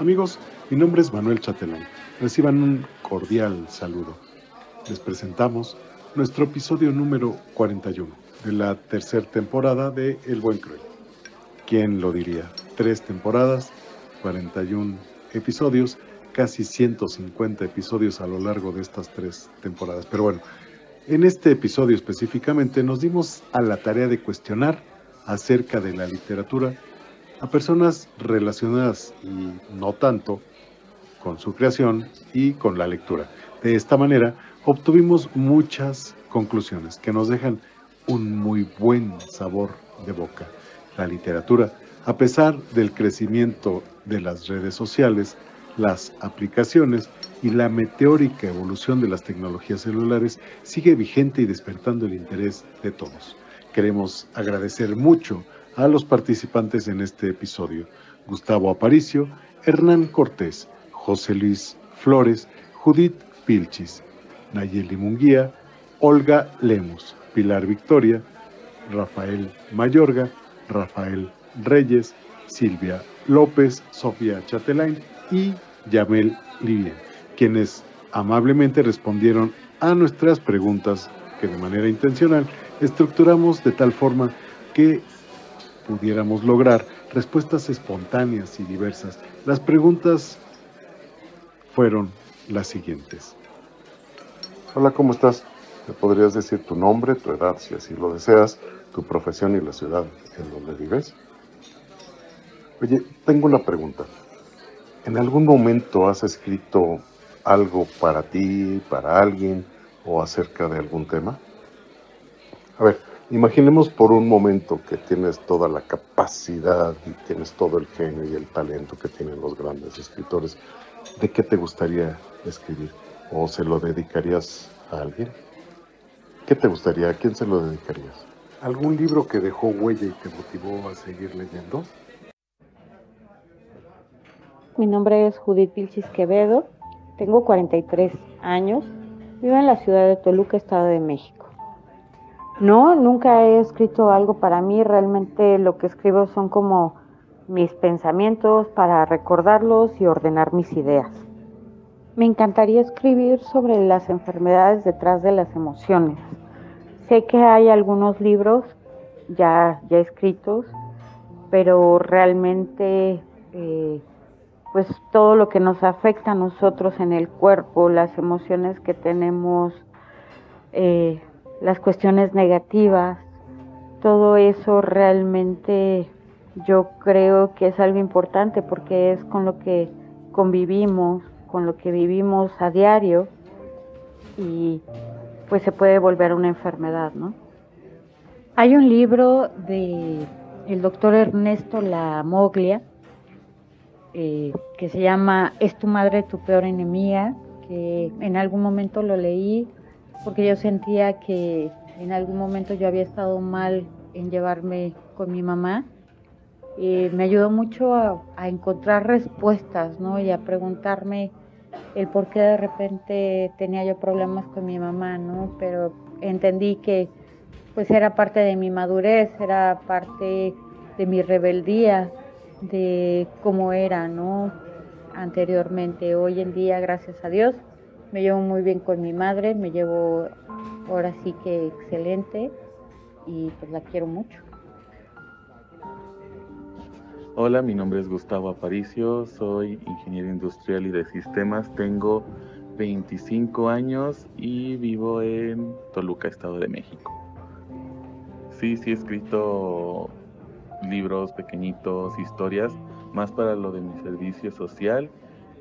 Amigos, mi nombre es Manuel Chatelán. Reciban un cordial saludo. Les presentamos nuestro episodio número 41 de la tercera temporada de El Buen Cruel. ¿Quién lo diría? Tres temporadas, 41 episodios, casi 150 episodios a lo largo de estas tres temporadas. Pero bueno, en este episodio específicamente nos dimos a la tarea de cuestionar acerca de la literatura a personas relacionadas y no tanto con su creación y con la lectura. De esta manera obtuvimos muchas conclusiones que nos dejan un muy buen sabor de boca. La literatura, a pesar del crecimiento de las redes sociales, las aplicaciones y la meteórica evolución de las tecnologías celulares, sigue vigente y despertando el interés de todos. Queremos agradecer mucho a los participantes en este episodio. Gustavo Aparicio, Hernán Cortés, José Luis Flores, Judith Pilchis, Nayeli Munguía, Olga Lemus, Pilar Victoria, Rafael Mayorga, Rafael Reyes, Silvia López, Sofía Chatelain y Yamel Livien, quienes amablemente respondieron a nuestras preguntas que de manera intencional estructuramos de tal forma que pudiéramos lograr respuestas espontáneas y diversas. Las preguntas fueron las siguientes. Hola, ¿cómo estás? ¿Me podrías decir tu nombre, tu edad, si así lo deseas, tu profesión y la ciudad en donde vives? Oye, tengo una pregunta. ¿En algún momento has escrito algo para ti, para alguien o acerca de algún tema? A ver, imaginemos por un momento que tienes toda la capacidad y tienes todo el genio y el talento que tienen los grandes escritores. ¿De qué te gustaría escribir? ¿O se lo dedicarías a alguien? ¿Qué te gustaría? ¿A quién se lo dedicarías? ¿Algún libro que dejó huella y te motivó a seguir leyendo? Mi nombre es Judith Vilchis Quevedo, tengo 43 años, vivo en la ciudad de Toluca, Estado de México. No, nunca he escrito algo para mí, realmente lo que escribo son como mis pensamientos para recordarlos y ordenar mis ideas. Me encantaría escribir sobre las enfermedades detrás de las emociones. Sé que hay algunos libros ya, ya escritos, pero realmente eh, pues todo lo que nos afecta a nosotros en el cuerpo, las emociones que tenemos, eh, las cuestiones negativas, todo eso realmente yo creo que es algo importante porque es con lo que convivimos, con lo que vivimos a diario y pues se puede volver una enfermedad, ¿no? Hay un libro de el doctor Ernesto La Moglia eh, que se llama Es tu madre tu peor enemiga, que en algún momento lo leí porque yo sentía que en algún momento yo había estado mal en llevarme con mi mamá. y me ayudó mucho a, a, encontrar respuestas, ¿no? Y a preguntarme el por qué de repente tenía yo problemas con mi mamá, ¿no? Pero entendí que pues era parte de mi madurez, era parte de mi rebeldía, de cómo era, ¿no? Anteriormente, hoy en día, gracias a Dios, me llevo muy bien con mi madre, me llevo ahora sí que excelente y pues la quiero mucho. Hola, mi nombre es Gustavo Aparicio, soy ingeniero industrial y de sistemas, tengo 25 años y vivo en Toluca, Estado de México. Sí, sí he escrito libros pequeñitos, historias, más para lo de mi servicio social.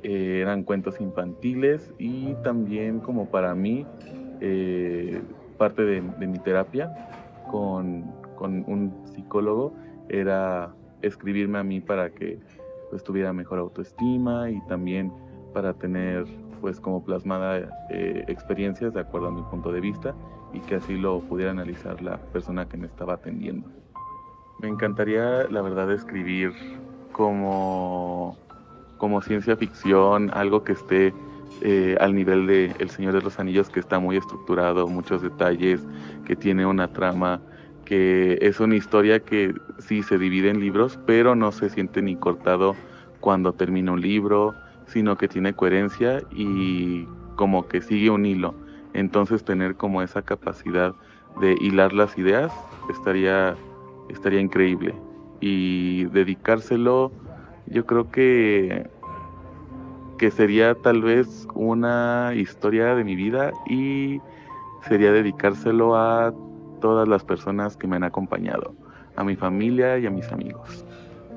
Eh, eran cuentos infantiles y también como para mí eh, parte de, mi terapia con, con, un psicólogo era escribirme a mí para que pues, tuviera mejor autoestima y también para tener pues como plasmada eh, experiencias de acuerdo a mi punto de vista y que así lo pudiera analizar la persona que me estaba atendiendo. Me encantaría, la verdad, escribir como, como ciencia ficción, algo que esté eh, al nivel de El Señor de los Anillos, que está muy estructurado, muchos detalles, que tiene una trama, que es una historia que sí se divide en libros, pero no se siente ni cortado cuando termina un libro, sino que tiene coherencia y como que sigue un hilo. Entonces tener como esa capacidad de hilar las ideas estaría, estaría increíble. Y dedicárselo, yo creo que, que sería tal vez una historia de mi vida y sería dedicárselo a todas las personas que me han acompañado, a mi familia y a mis amigos.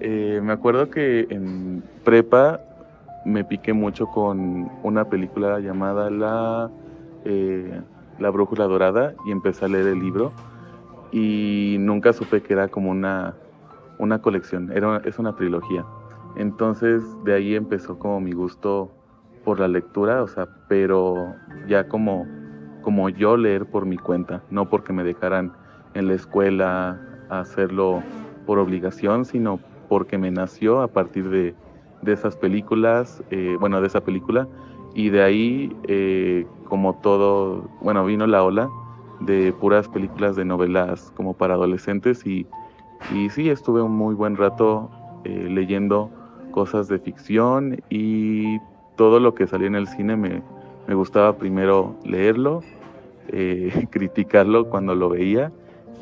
Eh, me acuerdo que en prepa me piqué mucho con una película llamada La, eh, La Brújula Dorada y empecé a leer el libro y nunca supe que era como una, una colección, era, es una trilogía. Entonces de ahí empezó como mi gusto por la lectura, o sea, pero ya como, como yo leer por mi cuenta, no porque me dejaran en la escuela hacerlo por obligación, sino porque me nació a partir de, de esas películas, eh, bueno, de esa película, y de ahí, eh, como todo, bueno, vino la ola de puras películas de novelas como para adolescentes y, y sí, estuve un muy buen rato eh, leyendo cosas de ficción y todo lo que salía en el cine me, me gustaba primero leerlo, criticarlo cuando lo veía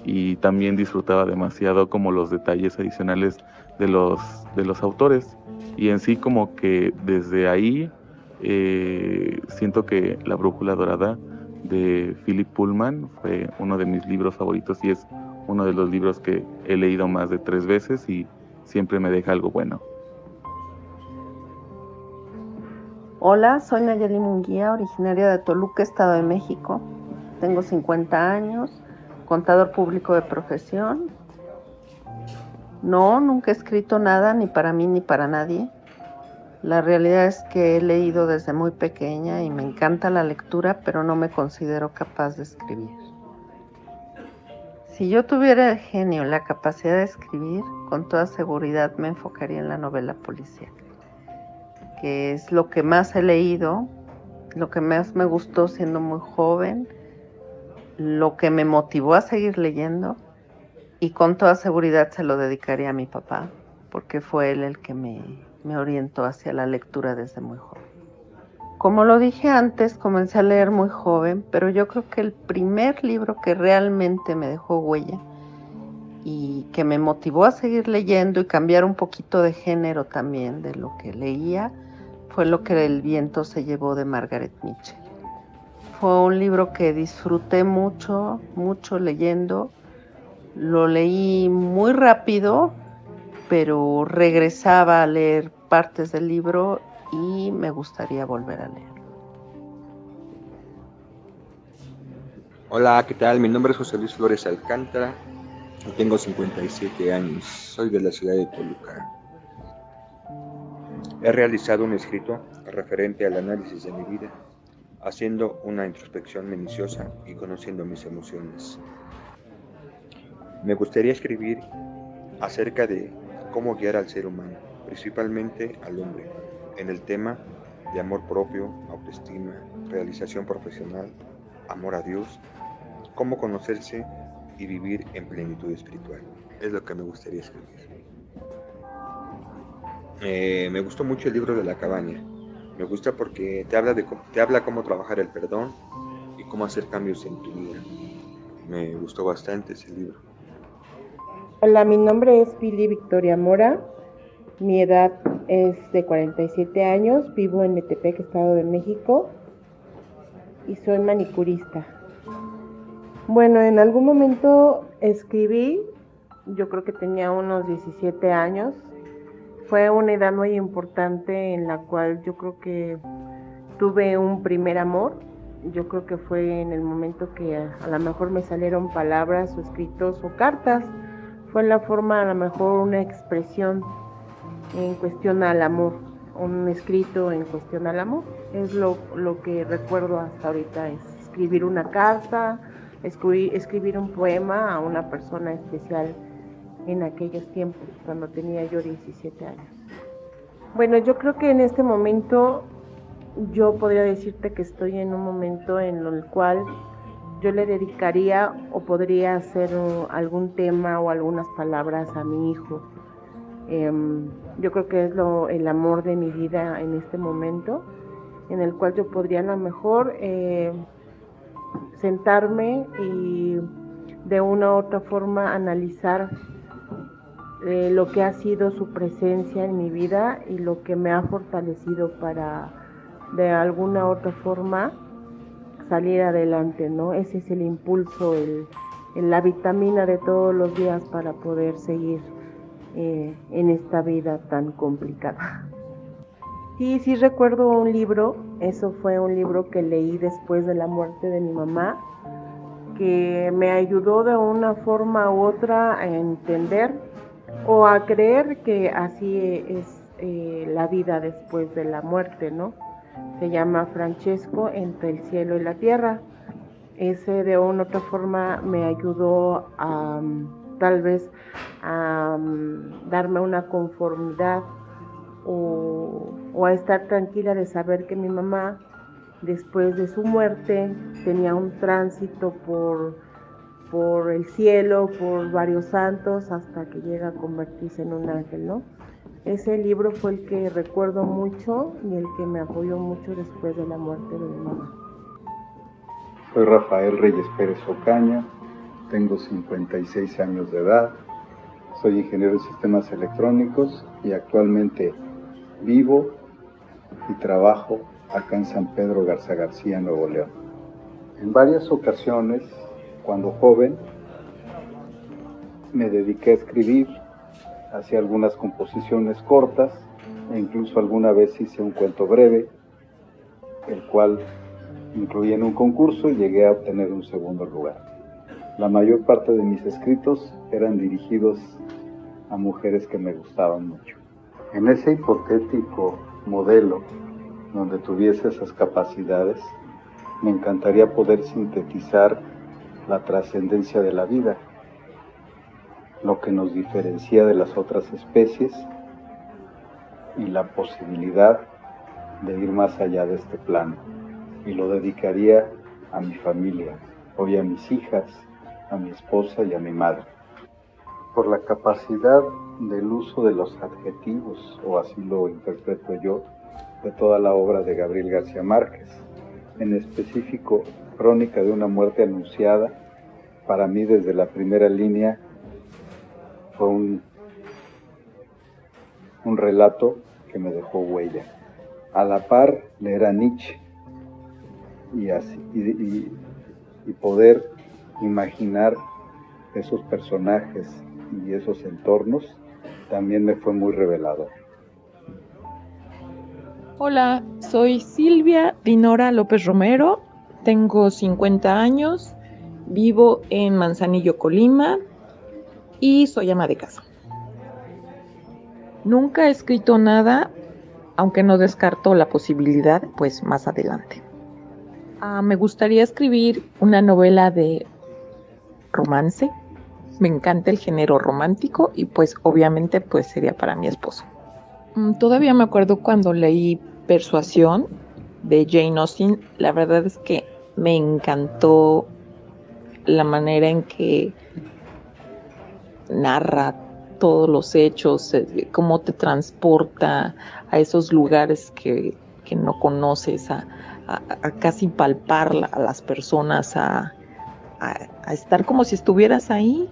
y también disfrutaba demasiado como los detalles adicionales de los, de los autores y en sí como que desde ahí eh, siento que La Brújula Dorada de Philip Pullman fue uno de mis libros favoritos y es uno de los libros que he leído más de tres veces y siempre me deja algo bueno. Hola, soy Nayeli Munguía, originaria de Toluca, Estado de México. Tengo 50 años, contador público de profesión, no, nunca he escrito nada, ni para mí ni para nadie. La realidad es que he leído desde muy pequeña y me encanta la lectura, pero no me considero capaz de escribir. Si yo tuviera el genio, la capacidad de escribir, con toda seguridad me enfocaría en la novela policial, que es lo que más he leído, lo que más me gustó siendo muy joven, lo que me motivó a seguir leyendo y con toda seguridad se lo dedicaría a mi papá, porque fue él el que me, me orientó hacia la lectura desde muy joven. Como lo dije antes, comencé a leer muy joven, pero yo creo que el primer libro que realmente me dejó huella y que me motivó a seguir leyendo y cambiar un poquito de género también de lo que leía fue lo que el viento se llevó de Margaret Mitchell. Fue un libro que disfruté mucho, mucho leyendo lo leí muy rápido, pero regresaba a leer partes del libro y me gustaría volver a leerlo. Hola, ¿qué tal? Mi nombre es José Luis Flores Alcántara y tengo 57 años. Soy de la ciudad de Toluca. He realizado un escrito referente al análisis de mi vida, haciendo una introspección minuciosa y conociendo mis emociones. Me gustaría escribir acerca de cómo guiar al ser humano, principalmente al hombre, en el tema de amor propio, autoestima, realización profesional, amor a Dios, cómo conocerse y vivir en plenitud espiritual. Es lo que me gustaría escribir. Eh, me gustó mucho el libro de la cabaña. Me gusta porque te habla, de, te habla cómo trabajar el perdón y cómo hacer cambios en tu vida. Me gustó bastante ese libro. Hola, mi nombre es Pili Victoria Mora. Mi edad es de 47 años. Vivo en Metepec, Estado de México. Y soy manicurista. Bueno, en algún momento escribí, yo creo que tenía unos 17 años. Fue una edad muy importante en la cual yo creo que tuve un primer amor. Yo creo que fue en el momento que a, a lo mejor me salieron palabras o escritos o cartas fue la forma, a lo mejor una expresión en cuestión al amor, un escrito en cuestión al amor. Es lo, lo que recuerdo hasta ahorita, es escribir una carta, escribir, un poema a una persona especial en aquellos tiempos, cuando tenía yo 17 años. Bueno, yo creo que en este momento yo podría decirte que estoy en un momento en el cual yo le dedicaría o podría hacer algún tema o algunas palabras a mi hijo. Em, yo creo que es lo, el amor de mi vida en este momento, en el cual yo podría a lo mejor eh, sentarme y de una u otra forma analizar eh, lo que ha sido su presencia en mi vida y lo que me ha fortalecido para de alguna u otra forma salir adelante, ¿no? Ese es el impulso, el, la vitamina de todos los días para poder seguir eh, en esta vida tan complicada. Sí, sí recuerdo un libro, eso fue un libro que leí después de la muerte de mi mamá, que me ayudó de una forma u otra a entender o a creer que así es eh, la vida después de la muerte, ¿no? Se llama Francesco entre el cielo y la tierra. Ese de una u otra forma me ayudó a tal vez a darme una conformidad o, a estar tranquila de saber que mi mamá después de su muerte tenía un tránsito por, por el cielo, por varios santos, hasta que llega a convertirse en un ángel, ¿no? Ese libro fue el que recuerdo mucho y el que me apoyó mucho después de la muerte de mi mamá. Soy Rafael Reyes Pérez Ocaña, tengo 56 años de edad, soy ingeniero de sistemas electrónicos y actualmente vivo y trabajo acá en San Pedro Garza García, Nuevo León. En varias ocasiones, cuando joven, me dediqué a escribir, hacía algunas composiciones cortas e incluso alguna vez hice un cuento breve, el cual incluí en un concurso y llegué a obtener un segundo lugar. La mayor parte de mis escritos eran dirigidos a mujeres que me gustaban mucho. En ese hipotético modelo donde tuviese esas capacidades, me encantaría poder sintetizar la trascendencia de la vida, lo que nos diferencia de las otras especies y la posibilidad de ir más allá de este plano. Y lo dedicaría a mi familia, hoy a mis hijas, a mi esposa y a mi madre. Por la capacidad del uso de los adjetivos, o así lo interpreto yo, de toda la obra de Gabriel García Márquez, en específico Crónica de una muerte anunciada, para mí desde la primera línea fue un, un relato que me dejó huella. A la par leer a Nietzsche y, así, y, y poder imaginar esos personajes y esos entornos también me fue muy revelador. Hola, soy Silvia Dinora López Romero, tengo 50 años, vivo en Manzanillo, Colima y soy ama de casa. Nunca he escrito nada, aunque no descarto la posibilidad, pues más adelante. Ah, me gustaría escribir una novela de romance. Me encanta el género romántico y pues obviamente pues sería para mi esposo. Mm, todavía me acuerdo cuando leí Persuasión de Jane Austen. La verdad es que me encantó la manera en que narra todos los hechos, eh, cómo te transporta a esos lugares que, no conoces, a, casi palpar a las personas, a, estar como si estuvieras ahí,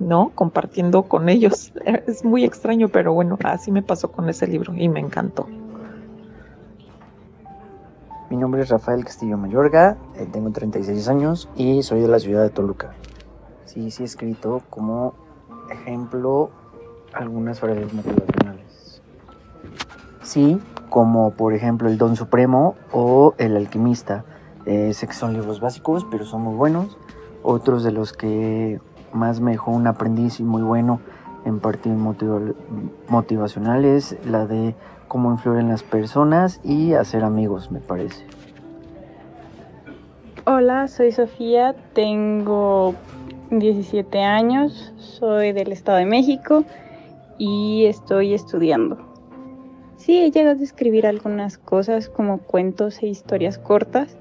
¿no? Compartiendo con ellos. Es muy extraño, pero bueno, así me pasó con ese libro y me encantó. Mi nombre es Rafael Castillo Mayorga, eh, tengo 36 años y soy de la ciudad de Toluca. Sí, sí he escrito como ejemplo algunas frases motivacionales. Sí, como por ejemplo El Don Supremo o El Alquimista eh, sé que son libros básicos, pero son muy buenos. Otros de los que más me dejó un aprendiz y muy bueno en parte motivacional es la de cómo influir en las personas y hacer amigos, me parece. Hola, soy Sofía, tengo 17 años, soy del Estado de México y estoy estudiando. Sí, he llegado a escribir algunas cosas como cuentos e historias cortas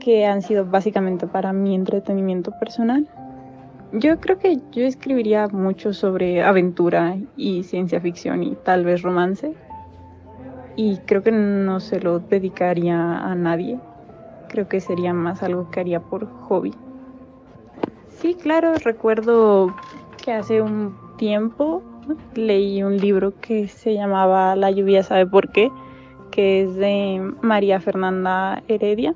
que han sido básicamente para mi entretenimiento personal. Yo creo que yo escribiría mucho sobre aventura y ciencia ficción y tal vez romance. Y creo que no se lo dedicaría a nadie. Creo que sería más algo que haría por hobby. Sí, claro, recuerdo que hace un tiempo leí un libro que se llamaba La lluvia sabe por qué, que es de María Fernanda Heredia.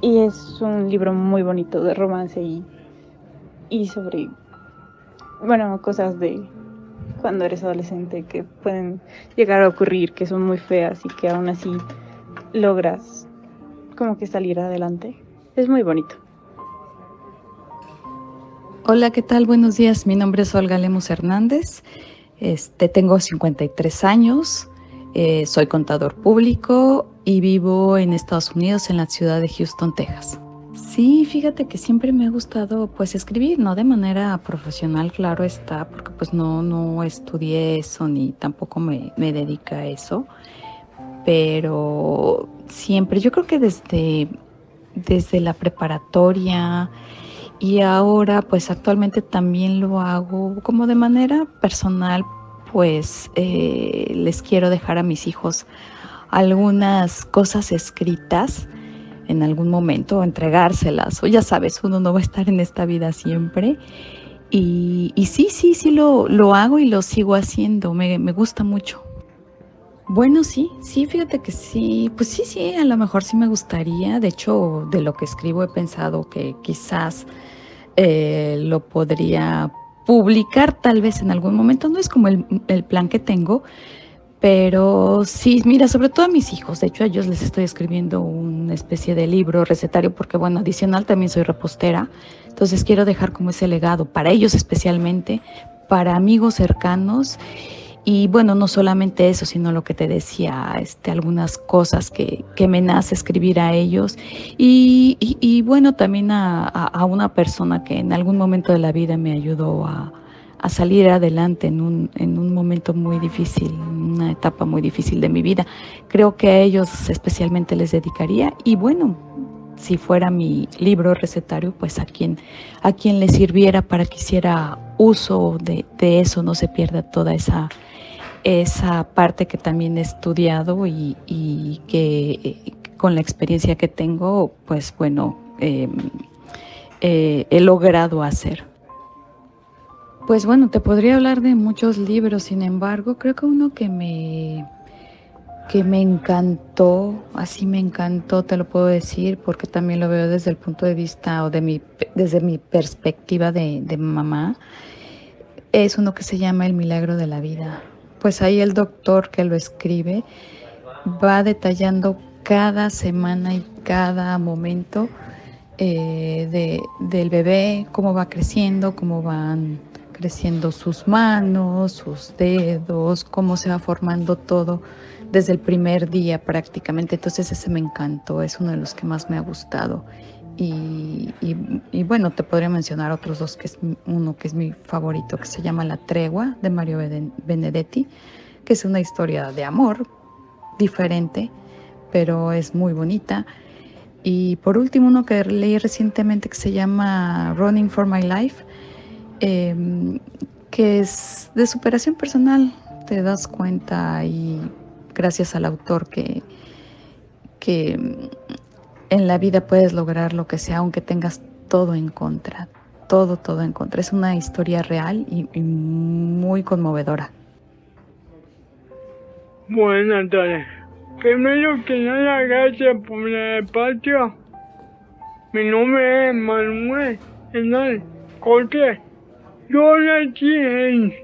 Y es un libro muy bonito de romance y y sobre, bueno, cosas de cuando eres adolescente que pueden llegar a ocurrir, que son muy feas y que aún así logras como que salir adelante. Es muy bonito. Hola, ¿qué tal? Buenos días. Mi nombre es Olga Lemos Hernández. Este, tengo 53 años. Eh, soy contador público y vivo en Estados Unidos, en la ciudad de Houston, Texas. Sí, fíjate que siempre me ha gustado pues escribir, no de manera profesional, claro está, porque pues no, no estudié eso ni tampoco me, me dedica a eso, pero siempre, yo creo que desde, desde la preparatoria y ahora pues actualmente también lo hago como de manera personal, pues eh, les quiero dejar a mis hijos algunas cosas escritas en algún momento, entregárselas, o ya sabes, uno no va a estar en esta vida siempre. Y, sí, sí, sí lo, lo, hago y lo sigo haciendo, me, me gusta mucho. Bueno, sí, sí, fíjate que sí, pues sí, sí, a lo mejor sí me gustaría. De hecho, de lo que escribo he pensado que quizás eh, lo podría publicar tal vez en algún momento. No es como el, el plan que tengo, pero sí, mira, sobre todo a mis hijos, de hecho a ellos les estoy escribiendo una especie de libro recetario porque, bueno, adicional también soy repostera, entonces quiero dejar como ese legado para ellos especialmente, para amigos cercanos. Y bueno, no solamente eso, sino lo que te decía, este, algunas cosas que, que me nace escribir a ellos. Y, y, bueno, también a, a una persona que en algún momento de la vida me ayudó a a salir adelante en un, en un momento muy difícil, una etapa muy difícil de mi vida. Creo que a ellos especialmente les dedicaría y bueno, si fuera mi libro recetario, pues a quien, a quien le sirviera para que hiciera uso de, de eso, no se pierda toda esa, esa parte que también he estudiado y, y que con la experiencia que tengo, pues bueno, eh, eh, he logrado hacer. Pues bueno, te podría hablar de muchos libros, sin embargo, creo que uno que me que me encantó, así me encantó, te lo puedo decir, porque también lo veo desde el punto de vista o de mi, desde mi perspectiva de, mamá, es uno que se llama El Milagro de la Vida. Pues ahí el doctor que lo escribe va detallando cada semana y cada momento eh, de, del bebé, cómo va creciendo, cómo van creciendo sus manos, sus dedos, cómo se va formando todo desde el primer día prácticamente. Entonces ese me encantó, es uno de los que más me ha gustado. Y, y, bueno, te podría mencionar otros dos, que es uno que es mi favorito, que se llama La Tregua de Mario Benedetti, que es una historia de amor diferente, pero es muy bonita. Y por último, uno que leí recientemente que se llama Running for My Life, Em, que es de superación personal. Te das cuenta y gracias al autor que, que en la vida puedes lograr lo que sea aunque tengas todo en contra, todo, todo en contra. Es una historia real y, muy conmovedora. Buenas tardes. Primero que nada, gracias por el espacio. Mi nombre es Manuel Hernán Cortés. Yo nací en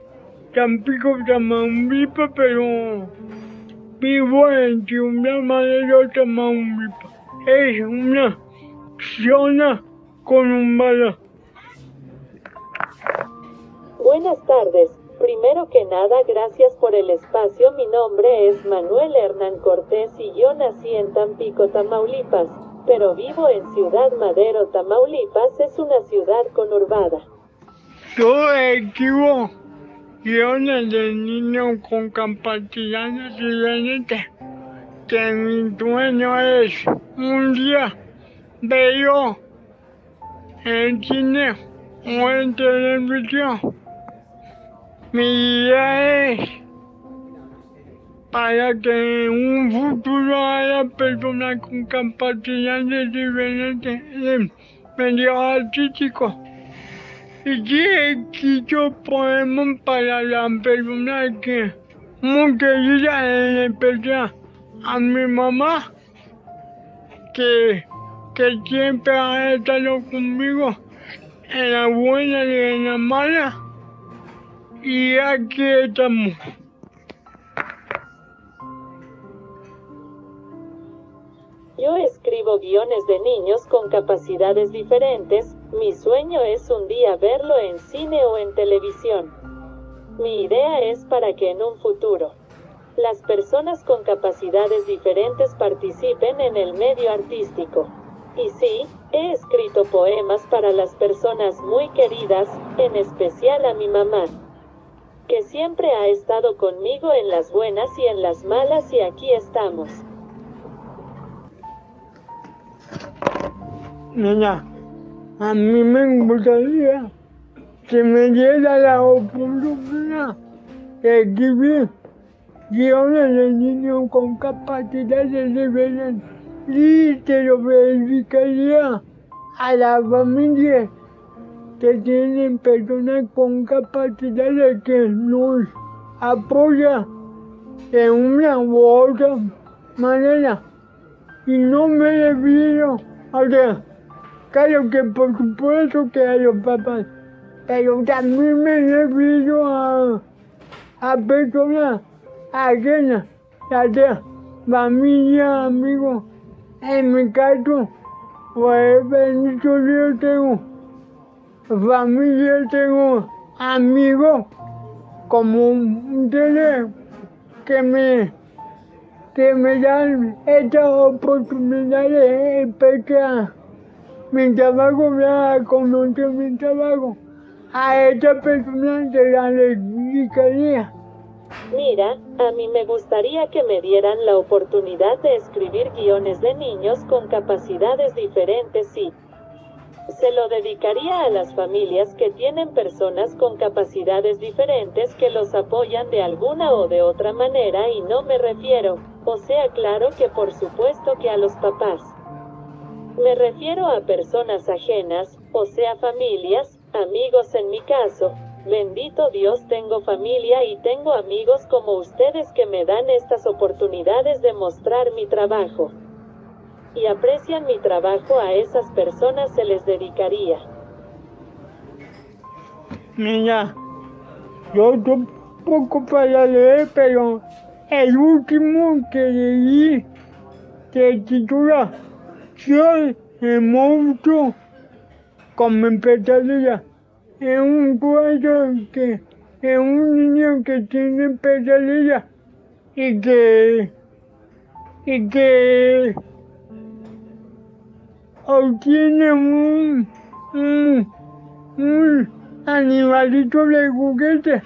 Tampico, Tamaulipas, pero vivo en Ciudad Madero, Tamaulipas. Es una zona conurbada. Buenas tardes. Primero que nada, gracias por el espacio. Mi nombre es Manuel Hernán Cortés y yo nací en Tampico, Tamaulipas, pero vivo en Ciudad Madero, Tamaulipas. Es una ciudad conurbada. Yo escribo guiones de niños con capacidades diferentes, que mi sueño es un día ver en el cine o en televisión. Mi idea es para que en un futuro haya personas con capacidades diferentes en medio artístico. Y escrito poemas para las personas que muy queridas, en especial a mi mamá, que, que siempre ha estado conmigo en la buena y en la mala. Y aquí estamos. Yo escribo guiones de niños con capacidades diferentes, mi sueño es un día verlo en cine o en televisión. Mi idea es para que en un futuro las personas con capacidades diferentes participen en el medio artístico. Y sí, he escrito poemas para las personas muy queridas, en especial a mi mamá, que siempre ha estado conmigo en las buenas y en las malas y aquí estamos. Niña, a mí me gustaría que me diera la oportunidad de escribir guiones de niños con capacidades diferentes y te lo dedicaría a las familias que tienen personas con capacidades que nos apoyan de una u otra manera. Y no me refiero a sea, Claro que por supuesto que a los papás, pero también me refiero a, a personas ajenas, ya sea familia, amigos. En mi caso, pues bendito yo tengo familia, tengo amigos como ustedes que me que me dan estas oportunidades especiales mi trabajo me ha conocido mi trabajo. A esta persona se la dedicaría. Mira, a mí me gustaría que me dieran la oportunidad de escribir guiones de niños con capacidades diferentes y se lo dedicaría a las familias que tienen personas con capacidades diferentes que los apoyan de alguna o de otra manera y no me refiero, o sea, claro que por supuesto que a los papás. Me refiero a personas ajenas, o sea, familias, amigos en mi caso. Bendito Dios tengo familia y tengo amigos como ustedes que me dan estas oportunidades de mostrar mi trabajo. Y aprecian mi trabajo, a esas personas se les dedicaría. Niña, yo tampoco para leer, pero el último que leí se titula soy el monstruo con mi pesadilla. Es un cuadro que es un niño que tiene pesadilla y que y que obtiene un, un, un animalito de juguete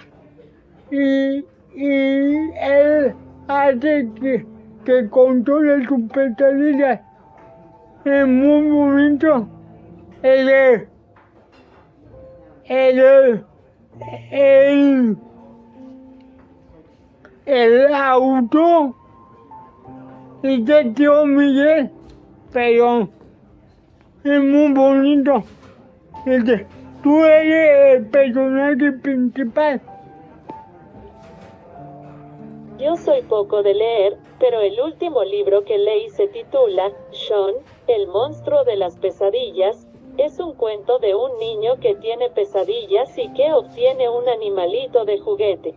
y, y él hace que, que controle su pesadilla es muy bonito. El, el, el, el auto y de tío Miguel, pero es muy bonito. Este, tú eres el personaje principal. Yo soy poco de leer, pero el último libro que leí se titula Sean, el monstruo de las pesadillas. Es un cuento de un niño que tiene pesadillas y que obtiene un animalito de juguete.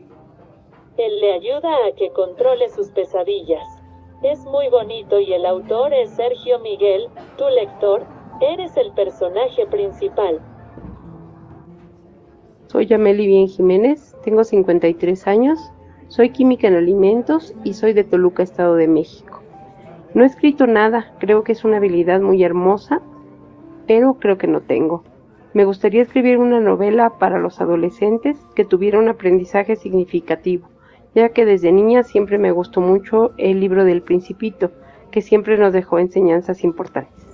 Él le ayuda a que controle sus pesadillas. Es muy bonito y el autor es Sergio Miguel, tu lector, eres el personaje principal. Soy Yameli Bien Jiménez, tengo 53 años, soy química en alimentos y soy de Toluca, Estado de México. No he escrito nada, creo que es una habilidad muy hermosa, pero creo que no tengo. Me gustaría escribir una novela para los adolescentes que tuviera un aprendizaje significativo, ya que desde niña siempre me gustó mucho el libro del principito, que siempre nos dejó enseñanzas importantes.